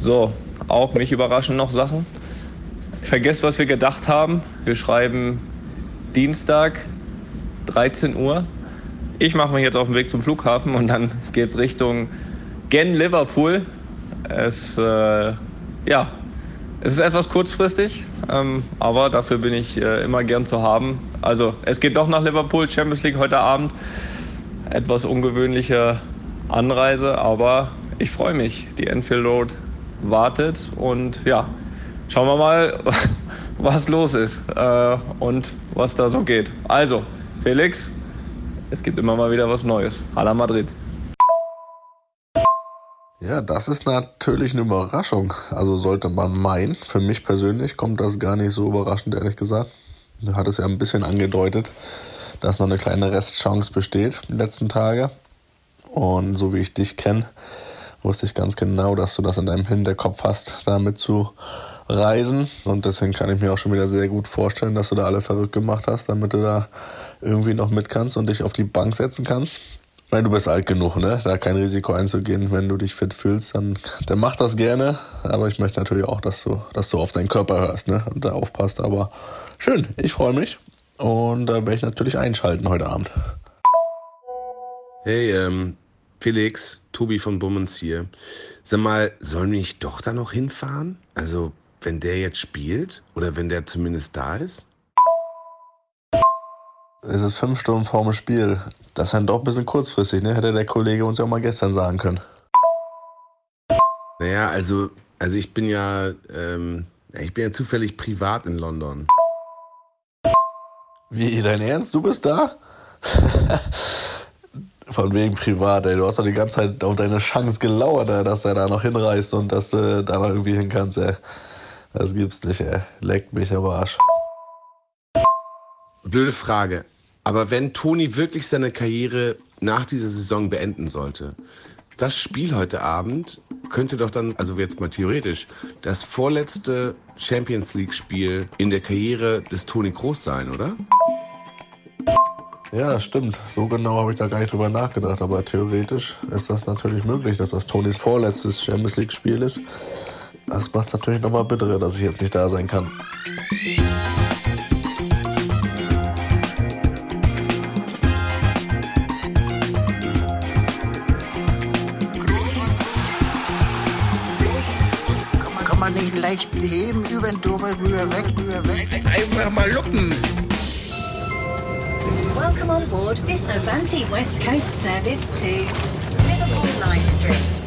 So, auch mich überraschen noch Sachen. Vergesst, was wir gedacht haben. Wir schreiben Dienstag, 13 Uhr. Ich mache mich jetzt auf den Weg zum Flughafen und dann geht es Richtung Gen Liverpool. Es, äh, ja, es ist etwas kurzfristig, ähm, aber dafür bin ich äh, immer gern zu haben. Also es geht doch nach Liverpool, Champions League heute Abend. Etwas ungewöhnliche Anreise, aber ich freue mich. Die Enfield Road wartet und ja, schauen wir mal, was los ist äh, und was da so geht. Also, Felix, es gibt immer mal wieder was Neues. Hala Madrid. Ja, das ist natürlich eine Überraschung. Also sollte man meinen. Für mich persönlich kommt das gar nicht so überraschend, ehrlich gesagt. Du hattest ja ein bisschen angedeutet, dass noch eine kleine Restchance besteht die letzten Tage. Und so wie ich dich kenne, wusste ich ganz genau, dass du das in deinem Hinterkopf hast, damit zu reisen. Und deswegen kann ich mir auch schon wieder sehr gut vorstellen, dass du da alle verrückt gemacht hast, damit du da irgendwie noch mit kannst und dich auf die Bank setzen kannst. Weil du bist alt genug, ne? Da kein Risiko einzugehen, wenn du dich fit fühlst, dann, dann mach das gerne. Aber ich möchte natürlich auch, dass du, dass du auf deinen Körper hörst, ne? Und da aufpasst. Aber schön, ich freue mich. Und da werde ich natürlich einschalten heute Abend. Hey, ähm, Felix, Tobi von Bummens hier. Sag mal, sollen wir nicht doch da noch hinfahren? Also, wenn der jetzt spielt? Oder wenn der zumindest da ist? Es ist fünf Stunden vor dem Spiel. Das ist dann doch ein bisschen kurzfristig, ne? Hätte der Kollege uns ja auch mal gestern sagen können. Naja, also, also ich bin ja, ähm, ich bin ja zufällig privat in London. Wie, dein Ernst? Du bist da? Von wegen privat, ey. Du hast doch die ganze Zeit auf deine Chance gelauert, ey, dass er da noch hinreist und dass du da noch irgendwie hin kannst, ey. Das gibt's nicht, ey. Leckt mich aber Arsch. Blöde Frage. Aber wenn Toni wirklich seine Karriere nach dieser Saison beenden sollte, das Spiel heute Abend könnte doch dann, also jetzt mal theoretisch, das vorletzte Champions League Spiel in der Karriere des Toni Groß sein, oder? Ja, das stimmt. So genau habe ich da gar nicht drüber nachgedacht. Aber theoretisch ist das natürlich möglich, dass das Tonis vorletztes Champions League Spiel ist. Das macht es natürlich nochmal bitterer, dass ich jetzt nicht da sein kann. Kann man nicht leicht heben, über den drüber, rüber, weg, rüber, weg. Einfach mal lucken. Welcome on board this Avanti West Coast service to Liverpool Line Street.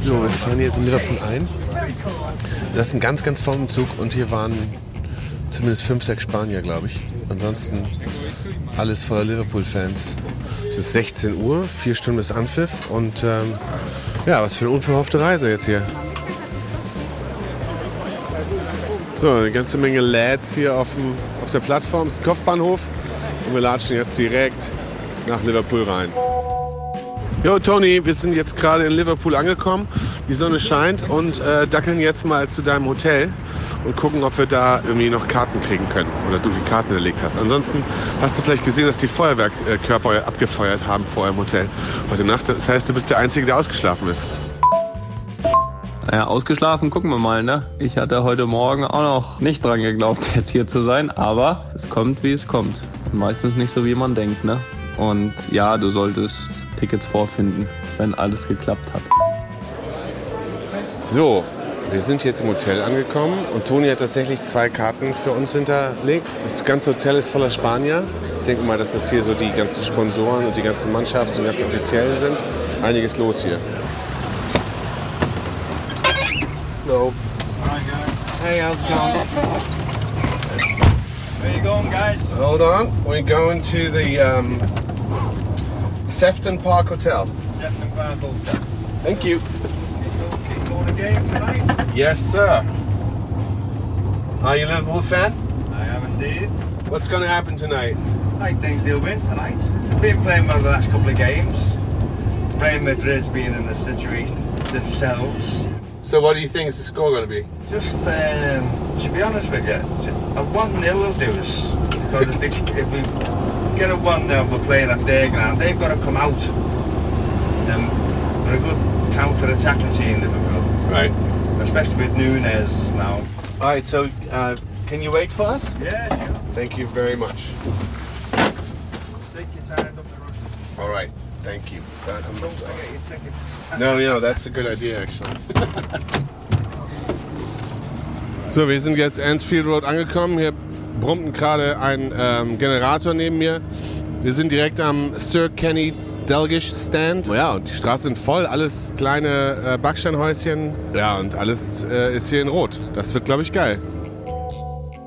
So, wir fahren jetzt in Liverpool ein. Das ist ein ganz, ganz vollen Zug und hier waren zumindest fünf, sechs Spanier, glaube ich. Ansonsten alles voller Liverpool-Fans. Es ist 16 Uhr, vier Stunden ist Anpfiff und ähm, ja, was für eine unverhoffte Reise jetzt hier. So, eine ganze Menge Lads hier auf, dem, auf der Plattform, das ist ein Kopfbahnhof und wir latschen jetzt direkt nach Liverpool rein. Jo, Tony, wir sind jetzt gerade in Liverpool angekommen. Die Sonne scheint und äh, dackeln jetzt mal zu deinem Hotel und gucken, ob wir da irgendwie noch Karten kriegen können oder du die Karten erlegt hast. Ansonsten hast du vielleicht gesehen, dass die Feuerwerkkörper abgefeuert haben vor im Hotel heute Nacht. Das heißt, du bist der Einzige, der ausgeschlafen ist. Naja, ausgeschlafen, gucken wir mal, ne? Ich hatte heute Morgen auch noch nicht dran geglaubt, jetzt hier zu sein, aber es kommt, wie es kommt. Und meistens nicht so, wie man denkt, ne? Und ja, du solltest Tickets vorfinden, wenn alles geklappt hat. So, wir sind jetzt im Hotel angekommen und Toni hat tatsächlich zwei Karten für uns hinterlegt. Das ganze Hotel ist voller Spanier. Ich denke mal, dass das hier so die ganzen Sponsoren und die ganze Mannschaft und ganzen Offiziellen sind. Einiges los hier. Hey, how's it going? Where you going, guys? Hold on. We're going to the um, Sefton Park Hotel. Definitely Park Hotel. Thank you. Keep going to game tonight? Yes, sir. Are you a Liverpool fan? I am indeed. What's going to happen tonight? I think they'll win tonight. Been playing well the last couple of games. Real Madrid's been in the situation themselves. So, what do you think is the score going to be? Just um, to be honest with you, a 1 0 will do us. Because if, they, if we get a 1 0, we're playing at their ground, they've got to come out. And we're a good counter-attacking team, Liverpool, Right. especially with Nunes now. All right, so uh, can you wait for us? Yeah, sure. Thank you very much. Take your time, Dr. Rush. All right, thank you. Don't forget your tickets. No, no, that's a good idea, actually. so, wir sind jetzt Ansfield Road angekommen. Hier brummt gerade ein ähm, Generator neben mir. Wir sind direkt am Sir Kenny Dalgish Stand. Ja, und die Straßen sind voll. Alles kleine äh, Backsteinhäuschen. Ja, und alles äh, ist hier in Rot. Das wird, glaube ich, geil.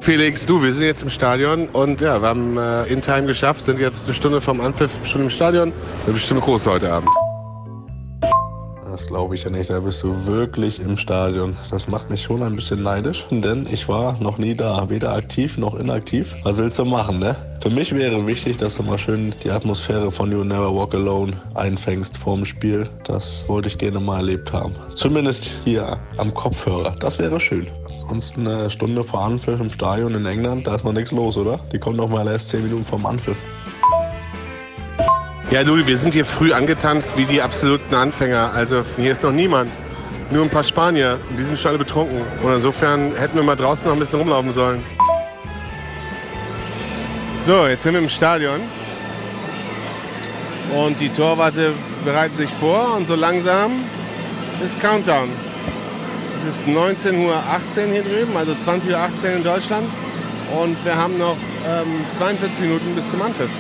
Felix, du, wir sind jetzt im Stadion und ja, wir haben äh, in Time geschafft, sind jetzt eine Stunde vom Anpfiff schon im Stadion. Wird bestimmt groß heute Abend. Das glaube ich ja nicht. Da bist du wirklich im Stadion. Das macht mich schon ein bisschen neidisch, denn ich war noch nie da. Weder aktiv noch inaktiv. Was willst du machen, ne? Für mich wäre wichtig, dass du mal schön die Atmosphäre von You Never Walk Alone einfängst vorm Spiel. Das wollte ich gerne mal erlebt haben. Zumindest hier am Kopfhörer. Das wäre schön. Ansonsten eine Stunde vor Anpfiff im Stadion in England, da ist noch nichts los, oder? Die kommen doch mal erst 10 Minuten vorm Anpfiff. Ja, Ludi, wir sind hier früh angetanzt wie die absoluten Anfänger. Also hier ist noch niemand. Nur ein paar Spanier. Die sind schon alle betrunken. Und insofern hätten wir mal draußen noch ein bisschen rumlaufen sollen. So, jetzt sind wir im Stadion. Und die Torwarte bereiten sich vor und so langsam ist Countdown. Es ist 19.18 Uhr hier drüben, also 20.18 Uhr in Deutschland. Und wir haben noch ähm, 42 Minuten bis zum Anpfiff.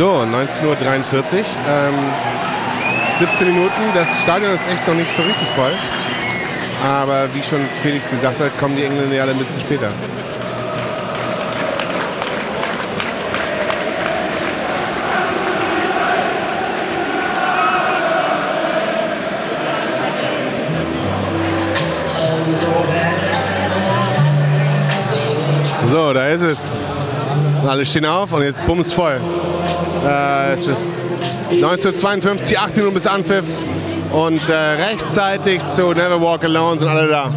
So, 19.43 Uhr. Ähm, 17 Minuten. Das Stadion ist echt noch nicht so richtig voll. Aber wie schon Felix gesagt hat, kommen die Engländer ja alle ein bisschen später. So, da ist es. Alle stehen auf und jetzt bums voll. Äh, es ist 1952, 8 Minuten bis Anpfiff. Und äh, rechtzeitig zu Never Walk Alone sind alle da.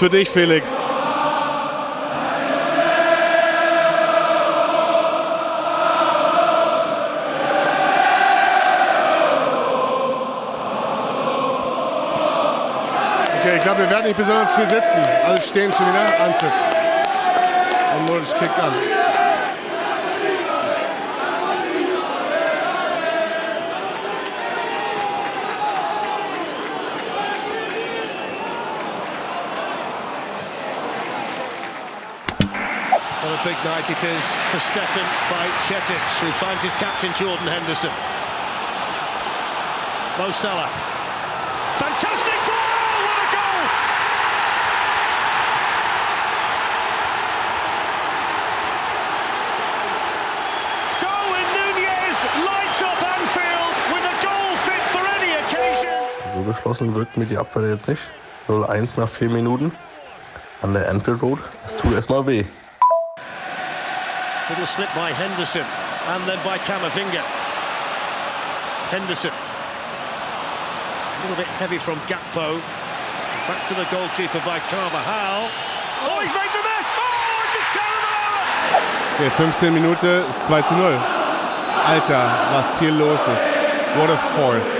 Für dich, Felix. Okay, ich glaube, wir werden nicht besonders viel sitzen. Alle stehen schon wieder. Anpfiff. Und Modric kickt an. A big night it is for Stefan by Chetic, who finds his captain Jordan Henderson. Mo Salah. Fantastic ball! What a goal! Darwin Nunez lights up Anfield with a goal fit for any occasion. So geschlossen wirkt mir die Abwehr jetzt nicht. 0-1 nach vier Minuten an der Anfield Road. Das tut erstmal weh. Little slip by Henderson and then by Camavinga. Henderson. A little bit heavy from Gakpo. Back to the goalkeeper by Carvajal. Oh, he's made the miss! Oh, it's a terrible! Okay, 15 Minuten, ist 2 zu 0. Alter, was hier los ist. What a force.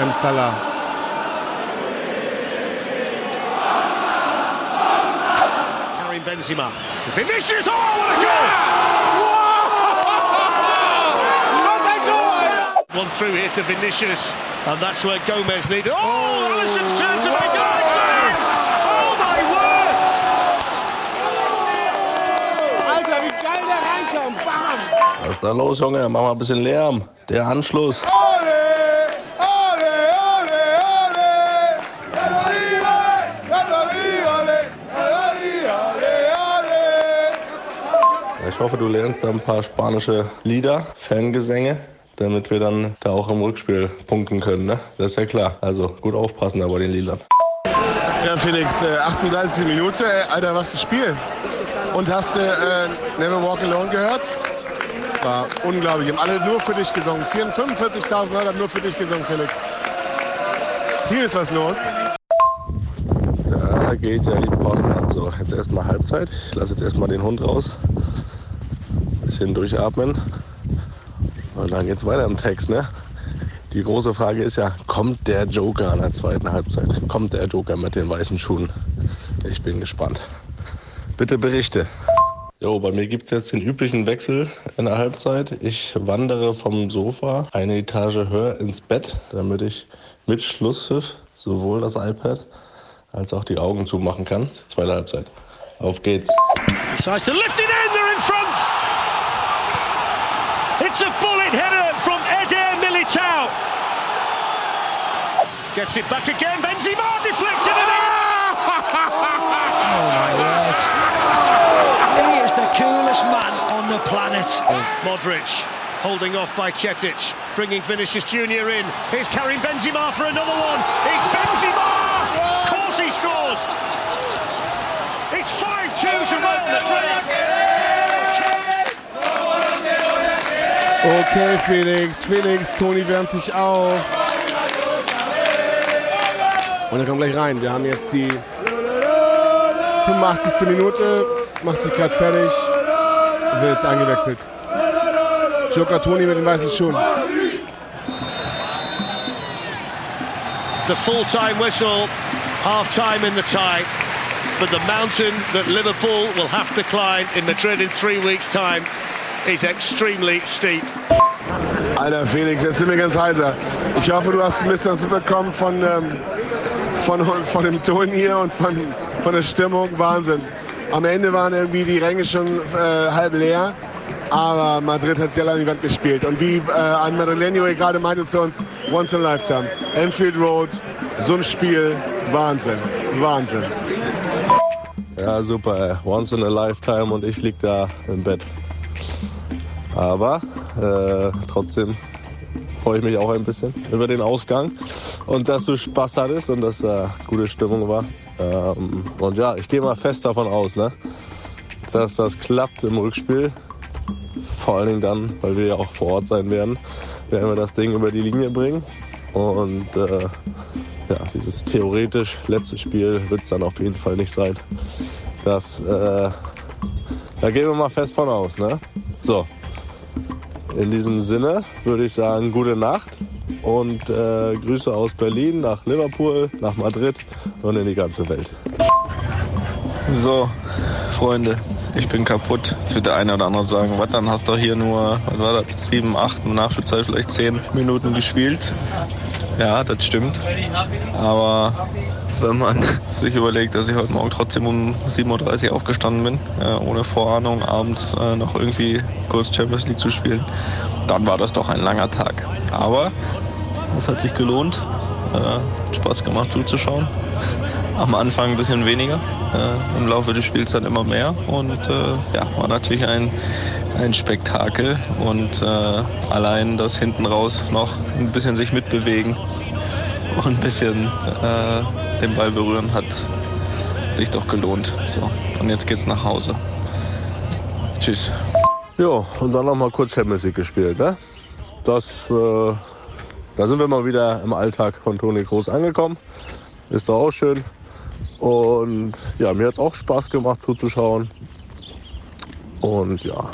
M. Salah. Karim Benzema. Vinicius! Oh, what a goal! One through here to Vinicius, and that's where Gomez needed. Oh, Alisson's turn to make it! Oh my word! Alter, wie geil der reinkommt. Bam! Was ist da los, Junge? Mach mal ein bisschen Lärm. Der Anschluss. Ich hoffe, du lernst da ein paar spanische Lieder, Fangesänge, damit wir dann da auch im Rückspiel punkten können. Ne? Das ist ja klar. Also gut aufpassen da bei den Liedern. Ja, Felix, äh, 38 Minute. Äh, Alter, was ein Spiel. Und hast du äh, Never Walk Alone gehört? Das war unglaublich. Haben alle nur für dich gesungen. 45.000 Leute haben nur für dich gesungen, Felix. Hier ist was los. Da geht ja die Post ab. So, jetzt erstmal Halbzeit. Ich lasse jetzt erstmal den Hund raus. Bisschen durchatmen. Und dann geht's weiter im Text, ne? Die große Frage ist ja, kommt der Joker in der zweiten Halbzeit? Kommt der Joker mit den weißen Schuhen? Ich bin gespannt. Bitte berichte. Jo, bei mir gibt's jetzt den üblichen Wechsel in der Halbzeit. Ich wandere vom Sofa eine Etage höher ins Bett, damit ich mit Schlusspfiff sowohl das iPad als auch die Augen zumachen kann. Zweite Halbzeit. Auf geht's. Decides to lift it in, they're in front! It's a bullet header from Eder Militao! Gets it back again, Benzema deflected it in! Oh my word. He is the coolest man on the planet. Modric holding off by Cetic, bringing Vinicius Junior in. Here's Karim Benzema for another one. It's Benzema! Of course he scores! It's 5-2 to Real Madrid. Okay, Felix. Felix, Toni wärmt sich auf. Und er kommt gleich rein. Wir haben jetzt die 85. Minute. Macht sich gerade fertig. Und wird jetzt eingewechselt. Joker Toni mit den weißen Schuhen. The full-time whistle, half-time in the tie. But the mountain that Liverpool will have to climb in Madrid in three weeks' time is extremely steep. Alter Felix, jetzt sind wir ganz heiser. Ich hoffe, du hast ein bisschen was mitbekommen von, ähm, von, von dem Ton hier und von, von der Stimmung. Wahnsinn. Am Ende waren irgendwie die Ränge schon äh, halb leer, aber Madrid hat sehr lange die Wand gespielt. Und wie äh, ein Madrileño gerade meinte zu uns, once in a lifetime. Enfield Road, so ein Spiel, Wahnsinn, Wahnsinn. Ja, super. Once in a lifetime und ich lieg da im Bett. Aber äh, trotzdem freue ich mich auch ein bisschen über den Ausgang und dass du Spaß hattest und dass da gute Stimmung war. Ähm, und ja, ich gehe mal fest davon aus, ne, dass das klappt im Rückspiel. Vor allen Dingen dann, weil wir ja auch vor Ort sein werden, werden wir das Ding über die Linie bringen. Und äh, ja, dieses theoretisch letzte Spiel wird es dann auf jeden Fall nicht sein. Das, äh, da gehen wir mal fest von aus, ne? So. In diesem Sinne würde ich sagen, gute Nacht und äh, Grüße aus Berlin nach Liverpool, nach Madrid und in die ganze Welt. So, Freunde, ich bin kaputt. Jetzt wird der eine oder andere sagen, was, dann hast du hier nur, was war das, sieben, acht, Nachspielzeit vielleicht zehn Minuten gespielt. Ja, das stimmt. Aber wenn man sich überlegt, dass ich heute Morgen trotzdem um 7.30 Uhr aufgestanden bin, äh, ohne Vorahnung, abends äh, noch irgendwie kurz Champions League zu spielen, dann war das doch ein langer Tag. Aber es hat sich gelohnt. Äh, Spaß gemacht zuzuschauen. Am Anfang ein bisschen weniger, äh, im Laufe des Spiels dann immer mehr. Und äh, ja, war natürlich ein ein Spektakel und äh, allein das hinten raus noch ein bisschen sich mitbewegen und ein bisschen äh, den Ball berühren hat sich doch gelohnt. So, und jetzt geht's nach Hause. Tschüss. Ja, und dann noch mal kurz Champions League gespielt, ne? Das, äh, da sind wir mal wieder im Alltag von Toni Groß angekommen. Ist doch auch schön. Und ja, mir hat es auch Spaß gemacht zuzuschauen. Und ja,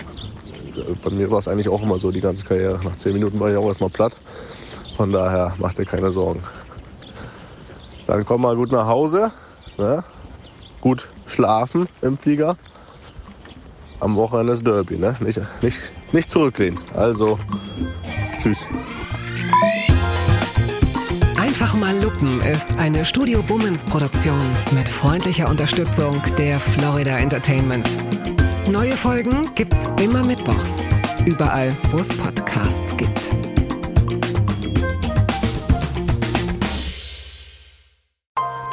bei mir war es eigentlich auch immer so die ganze Karriere. Nach zehn Minuten war ich auch erstmal platt. Von daher macht ihr keine Sorgen. Dann komm mal gut nach Hause. Ne? Gut schlafen im Flieger. Am Wochenende ist Derby, ne? Nicht, nicht, nicht zurücklehnen. Also, tschüss. Einfach mal lupen ist eine Studio Bummens Produktion mit freundlicher Unterstützung der Florida Entertainment. Neue Folgen gibt's immer mittwochs. Überall, wo es Podcasts gibt.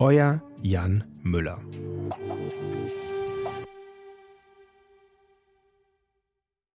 Euer Jan Müller.